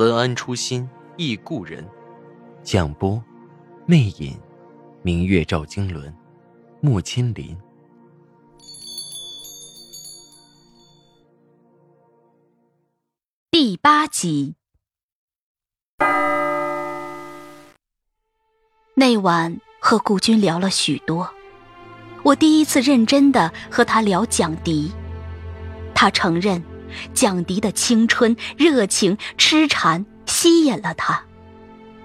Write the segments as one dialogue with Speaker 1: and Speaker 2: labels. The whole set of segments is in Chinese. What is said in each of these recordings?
Speaker 1: 文安初心忆故人，蒋波，魅影，明月照经纶，木千林。
Speaker 2: 第八集。那晚和顾军聊了许多，我第一次认真的和他聊蒋迪，他承认。蒋迪的青春、热情、痴缠吸引了他，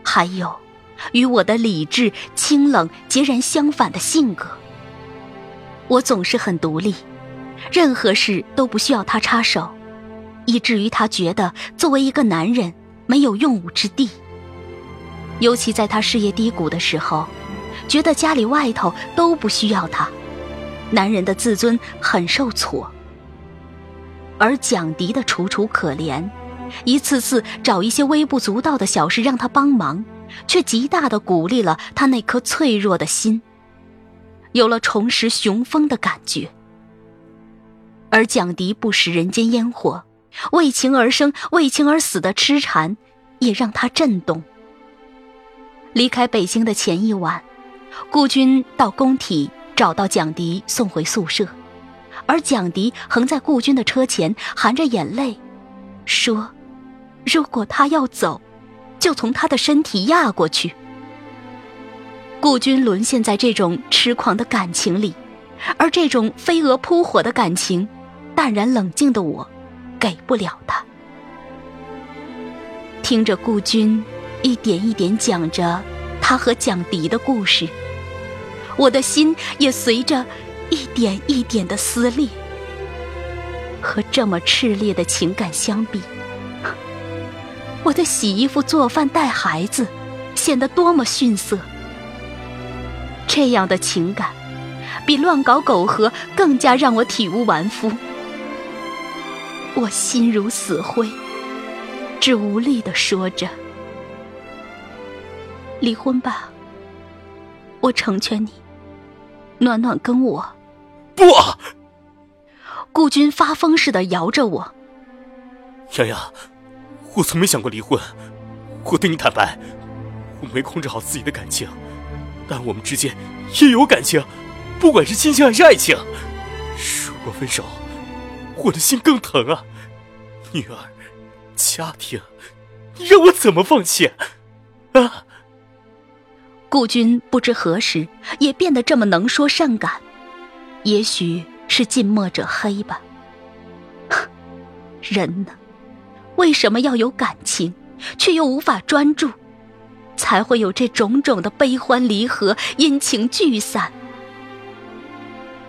Speaker 2: 还有与我的理智、清冷截然相反的性格。我总是很独立，任何事都不需要他插手，以至于他觉得作为一个男人没有用武之地。尤其在他事业低谷的时候，觉得家里外头都不需要他，男人的自尊很受挫。而蒋迪的楚楚可怜，一次次找一些微不足道的小事让他帮忙，却极大的鼓励了他那颗脆弱的心，有了重拾雄风的感觉。而蒋迪不食人间烟火，为情而生、为情而死的痴缠，也让他震动。离开北京的前一晚，顾军到工体找到蒋迪，送回宿舍。而蒋迪横在顾军的车前，含着眼泪，说：“如果他要走，就从他的身体压过去。”顾军沦陷在这种痴狂的感情里，而这种飞蛾扑火的感情，淡然冷静的我，给不了他。听着顾军一点一点讲着他和蒋迪的故事，我的心也随着。一点一点的撕裂，和这么炽烈的情感相比，我的洗衣服、做饭、带孩子，显得多么逊色。这样的情感，比乱搞苟合更加让我体无完肤。我心如死灰，只无力的说着：“离婚吧，我成全你。”暖暖跟我。
Speaker 3: 不，
Speaker 2: 顾军发疯似的摇着我。
Speaker 3: 洋洋，我从没想过离婚。我对你坦白，我没控制好自己的感情，但我们之间也有感情，不管是亲情还是爱情。如果分手，我的心更疼啊！女儿，家庭，你让我怎么放弃？啊！
Speaker 2: 顾军不知何时也变得这么能说善感。也许是近墨者黑吧。人呢，为什么要有感情，却又无法专注，才会有这种种的悲欢离合、阴晴聚散？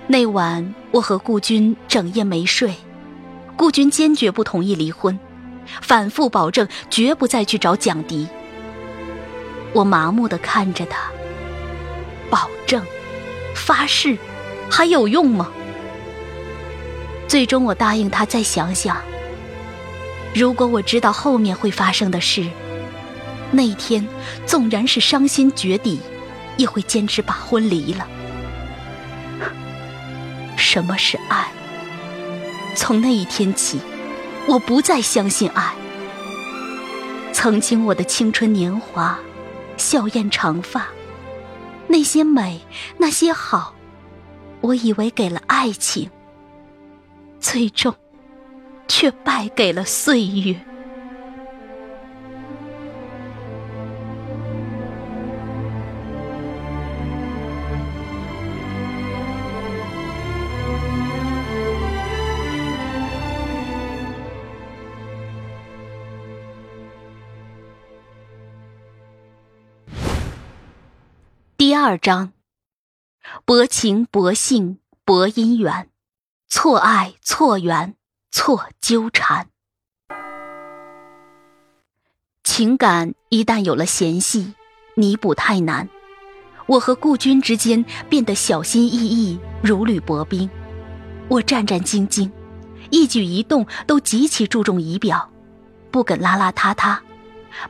Speaker 2: 那晚我和顾军整夜没睡，顾军坚决不同意离婚，反复保证绝不再去找蒋迪。我麻木的看着他，保证，发誓。还有用吗？最终我答应他再想想。如果我知道后面会发生的事，那一天纵然是伤心绝底，也会坚持把婚离了。什么是爱？从那一天起，我不再相信爱。曾经我的青春年华，笑靥长发，那些美，那些好。我以为给了爱情，最终却败给了岁月。第二章。薄情薄性薄姻缘，错爱错缘错纠缠。情感一旦有了嫌隙，弥补太难。我和顾军之间变得小心翼翼，如履薄冰。我战战兢兢，一举一动都极其注重仪表，不肯邋邋遢遢。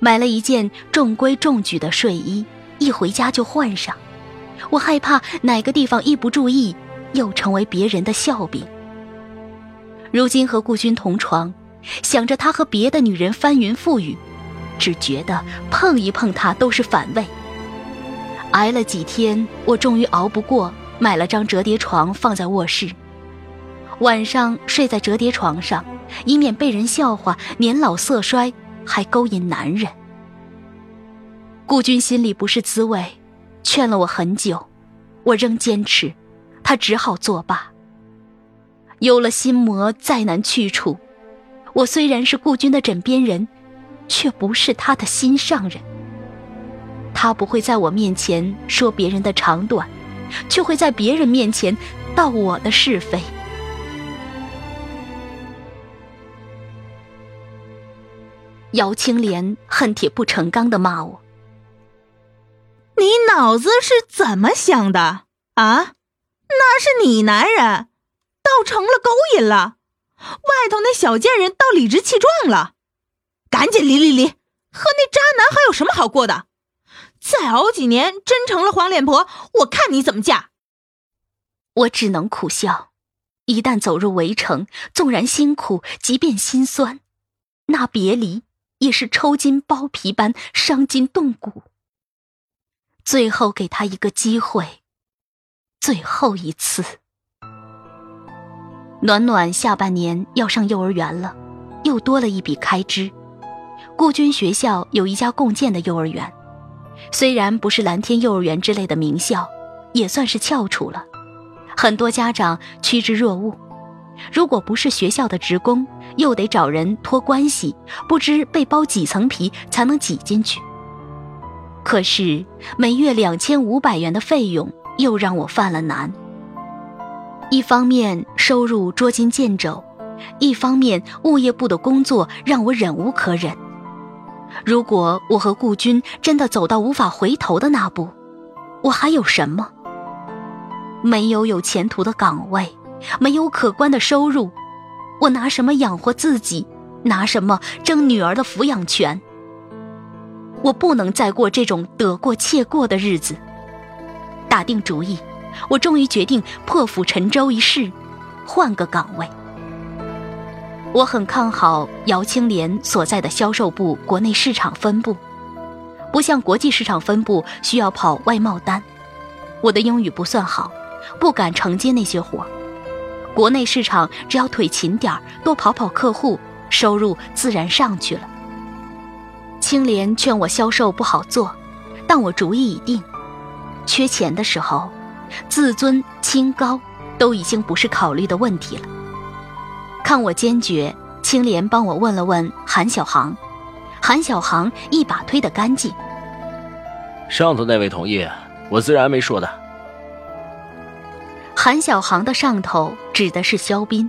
Speaker 2: 买了一件中规中矩的睡衣，一回家就换上。我害怕哪个地方一不注意，又成为别人的笑柄。如今和顾军同床，想着他和别的女人翻云覆雨，只觉得碰一碰他都是反胃。挨了几天，我终于熬不过，买了张折叠床放在卧室。晚上睡在折叠床上，以免被人笑话年老色衰，还勾引男人。顾军心里不是滋味，劝了我很久，我仍坚持，他只好作罢。有了心魔，再难去除。我虽然是顾军的枕边人，却不是他的心上人。他不会在我面前说别人的长短，却会在别人面前道我的是非。姚青莲恨铁不成钢的骂我：“
Speaker 4: 你脑子是怎么想的啊？那是你男人，倒成了勾引了。外头那小贱人倒理直气壮了，赶紧离离离，和那渣男还有什么好过的？”再熬几年，真成了黄脸婆，我看你怎么嫁。
Speaker 2: 我只能苦笑。一旦走入围城，纵然辛苦，即便心酸，那别离也是抽筋剥皮般伤筋动骨。最后给他一个机会，最后一次。暖暖下半年要上幼儿园了，又多了一笔开支。顾军学校有一家共建的幼儿园。虽然不是蓝天幼儿园之类的名校，也算是翘楚了。很多家长趋之若鹜。如果不是学校的职工，又得找人托关系，不知被剥几层皮才能挤进去。可是每月两千五百元的费用又让我犯了难。一方面收入捉襟见肘，一方面物业部的工作让我忍无可忍。如果我和顾军真的走到无法回头的那步，我还有什么？没有有前途的岗位，没有可观的收入，我拿什么养活自己？拿什么争女儿的抚养权？我不能再过这种得过且过的日子。打定主意，我终于决定破釜沉舟一试，换个岗位。我很看好姚青莲所在的销售部国内市场分部，不像国际市场分部需要跑外贸单。我的英语不算好，不敢承接那些活。国内市场只要腿勤点多跑跑客户，收入自然上去了。青莲劝我销售不好做，但我主意已定。缺钱的时候，自尊清高都已经不是考虑的问题了。看我坚决，青莲帮我问了问韩小航，韩小航一把推得干净。
Speaker 5: 上头那位同意，我自然没说的。
Speaker 2: 韩小航的上头指的是肖斌。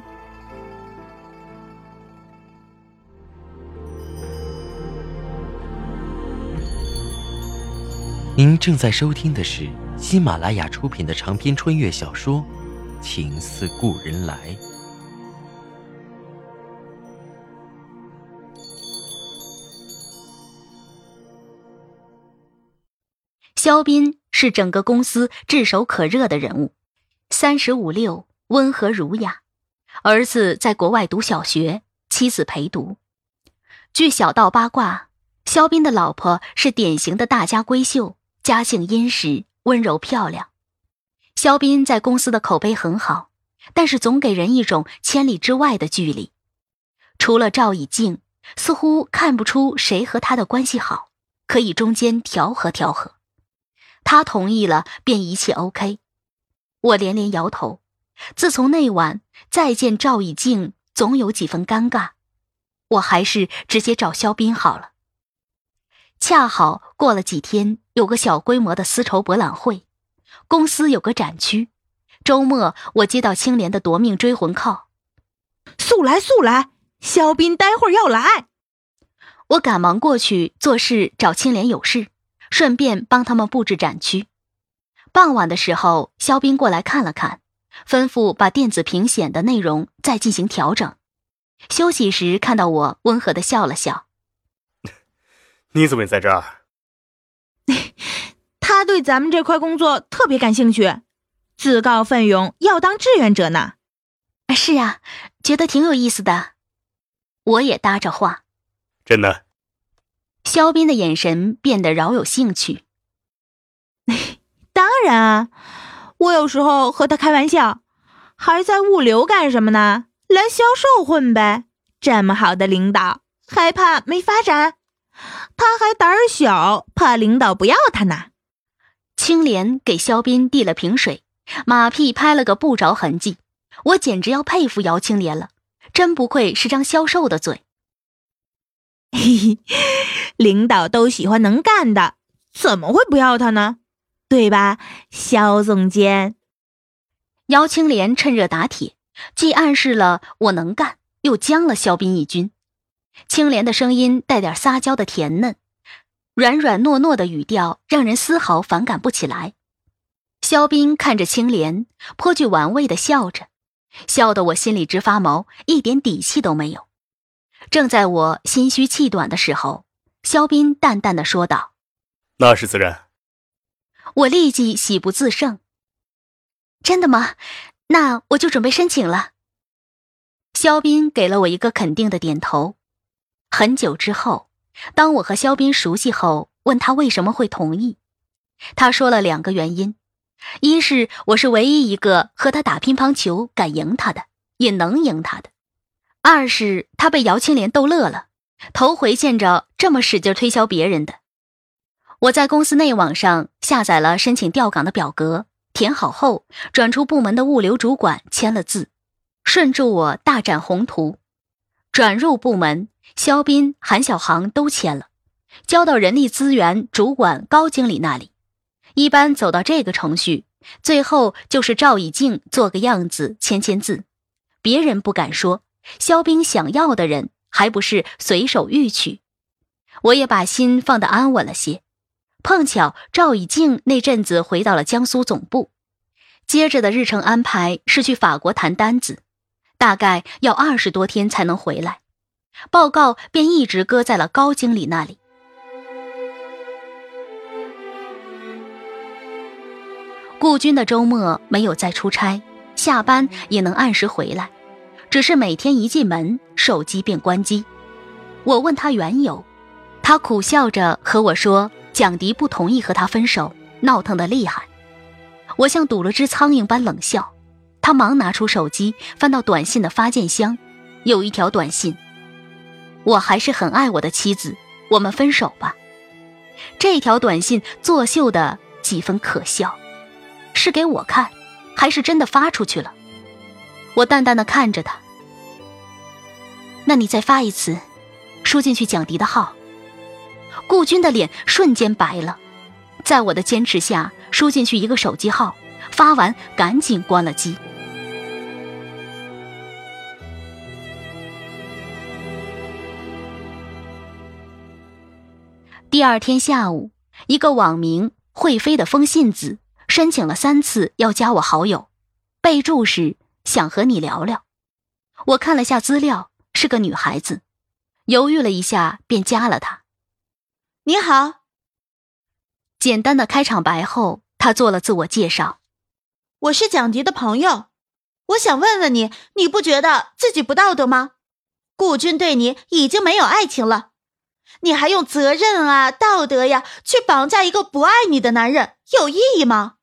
Speaker 1: 您正在收听的是喜马拉雅出品的长篇穿越小说《情似故人来》。
Speaker 2: 肖斌是整个公司炙手可热的人物，三十五六，温和儒雅，儿子在国外读小学，妻子陪读。据小道八卦，肖斌的老婆是典型的大家闺秀，家境殷实，温柔漂亮。肖斌在公司的口碑很好，但是总给人一种千里之外的距离。除了赵以静，似乎看不出谁和他的关系好，可以中间调和调和。他同意了，便一切 OK。我连连摇头。自从那晚再见赵以静，总有几分尴尬。我还是直接找肖斌好了。恰好过了几天，有个小规模的丝绸博览会，公司有个展区。周末我接到青莲的夺命追魂 call，
Speaker 4: 速来速来，肖斌待会儿要来。
Speaker 2: 我赶忙过去做事找青莲有事，顺便帮他们布置展区。傍晚的时候，肖斌过来看了看，吩咐把电子屏显的内容再进行调整。休息时看到我，温和的笑了笑：“
Speaker 3: 你怎么也在这儿？”
Speaker 4: 他对咱们这块工作特别感兴趣，自告奋勇要当志愿者呢。
Speaker 2: 是啊，觉得挺有意思的。我也搭着话。
Speaker 3: 真的。
Speaker 2: 肖斌的眼神变得饶有兴趣。
Speaker 4: 当然啊，我有时候和他开玩笑，还在物流干什么呢？来销售混呗。这么好的领导，还怕没发展？他还胆儿小，怕领导不要他呢。
Speaker 2: 青莲给肖斌递了瓶水，马屁拍了个不着痕迹。我简直要佩服姚青莲了，真不愧是张销售的嘴。
Speaker 4: 嘿嘿，领导都喜欢能干的，怎么会不要他呢？对吧，肖总监？
Speaker 2: 姚青莲趁热打铁，既暗示了我能干，又将了肖斌一军。青莲的声音带点撒娇的甜嫩。软软糯糯的语调让人丝毫反感不起来。肖斌看着青莲，颇具玩味的笑着，笑得我心里直发毛，一点底气都没有。正在我心虚气短的时候，肖斌淡淡的说道：“
Speaker 3: 那是自然。”
Speaker 2: 我立即喜不自胜。真的吗？那我就准备申请了。肖斌给了我一个肯定的点头。很久之后。当我和肖斌熟悉后，问他为什么会同意，他说了两个原因：一是我是唯一一个和他打乒乓球敢赢他的，也能赢他的；二是他被姚青莲逗乐了，头回见着这么使劲推销别人的。我在公司内网上下载了申请调岗的表格，填好后转出部门的物流主管签了字，顺助我大展宏图，转入部门。肖斌、韩小航都签了，交到人力资源主管高经理那里。一般走到这个程序，最后就是赵以静做个样子签签字，别人不敢说，肖斌想要的人还不是随手欲取。我也把心放得安稳了些。碰巧赵以静那阵子回到了江苏总部，接着的日程安排是去法国谈单子，大概要二十多天才能回来。报告便一直搁在了高经理那里。顾军的周末没有再出差，下班也能按时回来，只是每天一进门，手机便关机。我问他缘由，他苦笑着和我说：“蒋迪不同意和他分手，闹腾的厉害。”我像堵了只苍蝇般冷笑。他忙拿出手机，翻到短信的发件箱，有一条短信。我还是很爱我的妻子，我们分手吧。这条短信作秀的几分可笑，是给我看，还是真的发出去了？我淡淡的看着他。那你再发一次，输进去蒋迪的号。顾军的脸瞬间白了，在我的坚持下，输进去一个手机号，发完赶紧关了机。第二天下午，一个网名“会飞”的风信子申请了三次要加我好友，备注是想和你聊聊。我看了下资料，是个女孩子，犹豫了一下便加了她。
Speaker 4: 你好，
Speaker 2: 简单的开场白后，她做了自我介绍：“
Speaker 6: 我是蒋迪的朋友，我想问问你，你不觉得自己不道德吗？顾军对你已经没有爱情了。”你还用责任啊、道德呀去绑架一个不爱你的男人，有意义吗？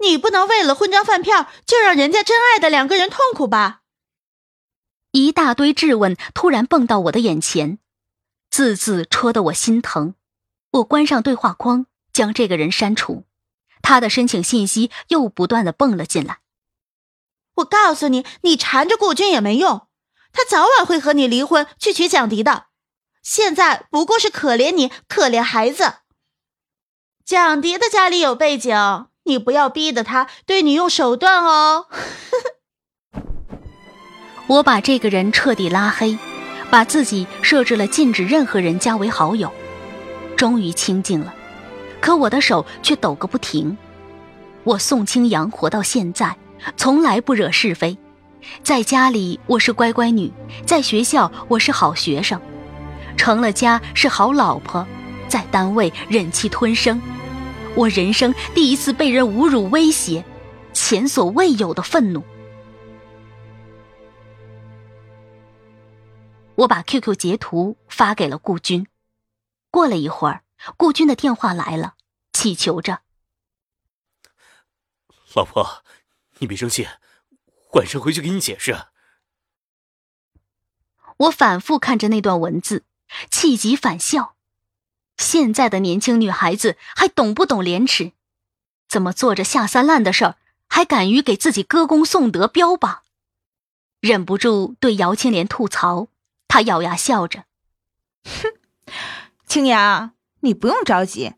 Speaker 6: 你不能为了混张饭票就让人家真爱的两个人痛苦吧？
Speaker 2: 一大堆质问突然蹦到我的眼前，字字戳得我心疼。我关上对话框，将这个人删除。他的申请信息又不断的蹦了进来。
Speaker 6: 我告诉你，你缠着顾军也没用，他早晚会和你离婚去娶蒋迪的。现在不过是可怜你，可怜孩子。蒋迪的家里有背景，你不要逼得他对你用手段哦。
Speaker 2: 我把这个人彻底拉黑，把自己设置了禁止任何人加为好友，终于清静了。可我的手却抖个不停。我宋清扬活到现在，从来不惹是非，在家里我是乖乖女，在学校我是好学生，成了家是好老婆，在单位忍气吞声。我人生第一次被人侮辱威胁，前所未有的愤怒。我把 QQ 截图发给了顾军。过了一会儿，顾军的电话来了，祈求着：“
Speaker 3: 老婆，你别生气，晚上回去给你解释。”
Speaker 2: 我反复看着那段文字，气急反笑。现在的年轻女孩子还懂不懂廉耻？怎么做着下三滥的事儿，还敢于给自己歌功颂德、标榜？忍不住对姚青莲吐槽。他咬牙笑着，
Speaker 4: 哼，青阳，你不用着急，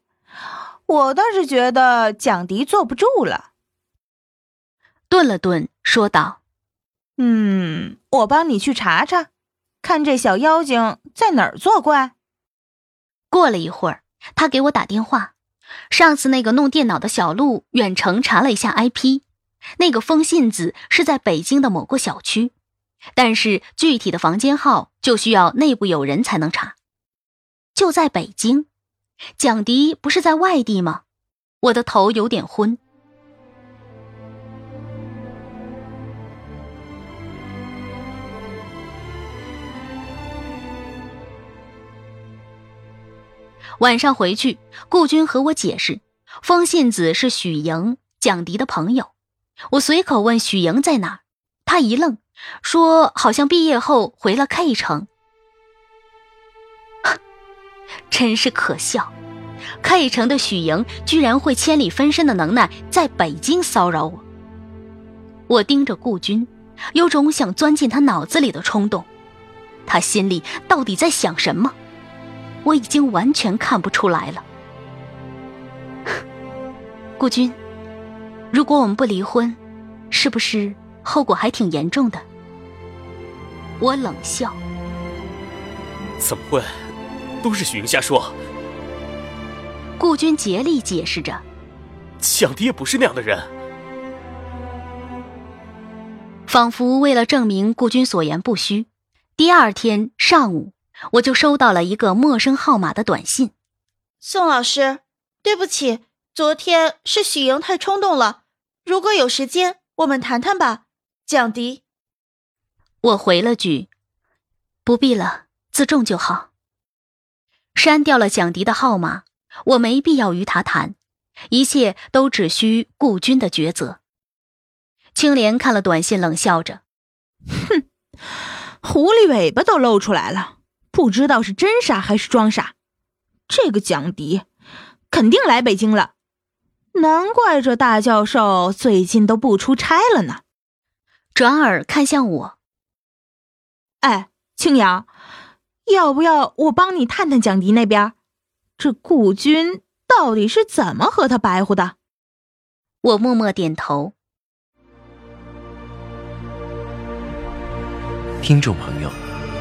Speaker 4: 我倒是觉得蒋迪坐不住了。
Speaker 2: 顿了顿，说道：“
Speaker 4: 嗯，我帮你去查查，看这小妖精在哪儿作怪。”
Speaker 2: 过了一会儿，他给我打电话，上次那个弄电脑的小陆远程查了一下 IP，那个风信子是在北京的某个小区。但是具体的房间号就需要内部有人才能查。就在北京，蒋迪不是在外地吗？我的头有点昏。晚上回去，顾军和我解释，风信子是许莹、蒋迪的朋友。我随口问许莹在哪，他一愣。说好像毕业后回了 K 城，真是可笑。K 城的许莹居然会千里分身的能耐，在北京骚扰我。我盯着顾军，有种想钻进他脑子里的冲动。他心里到底在想什么？我已经完全看不出来了。顾军，如果我们不离婚，是不是？后果还挺严重的，我冷笑。
Speaker 3: 怎么会？都是许云瞎说。
Speaker 2: 顾军竭力解释着，
Speaker 3: 蒋迪也不是那样的人。
Speaker 2: 仿佛为了证明顾军所言不虚，第二天上午我就收到了一个陌生号码的短信：“
Speaker 6: 宋老师，对不起，昨天是许莹太冲动了。如果有时间，我们谈谈吧。”蒋迪，
Speaker 2: 我回了句：“不必了，自重就好。”删掉了蒋迪的号码，我没必要与他谈，一切都只需顾军的抉择。青莲看了短信，冷笑着：“
Speaker 4: 哼，狐狸尾巴都露出来了，不知道是真傻还是装傻。这个蒋迪肯定来北京了，难怪这大教授最近都不出差了呢。”
Speaker 2: 转而看向我，
Speaker 4: 哎，青阳，要不要我帮你探探蒋迪那边？这顾军到底是怎么和他白活的？
Speaker 2: 我默默点头。
Speaker 1: 听众朋友，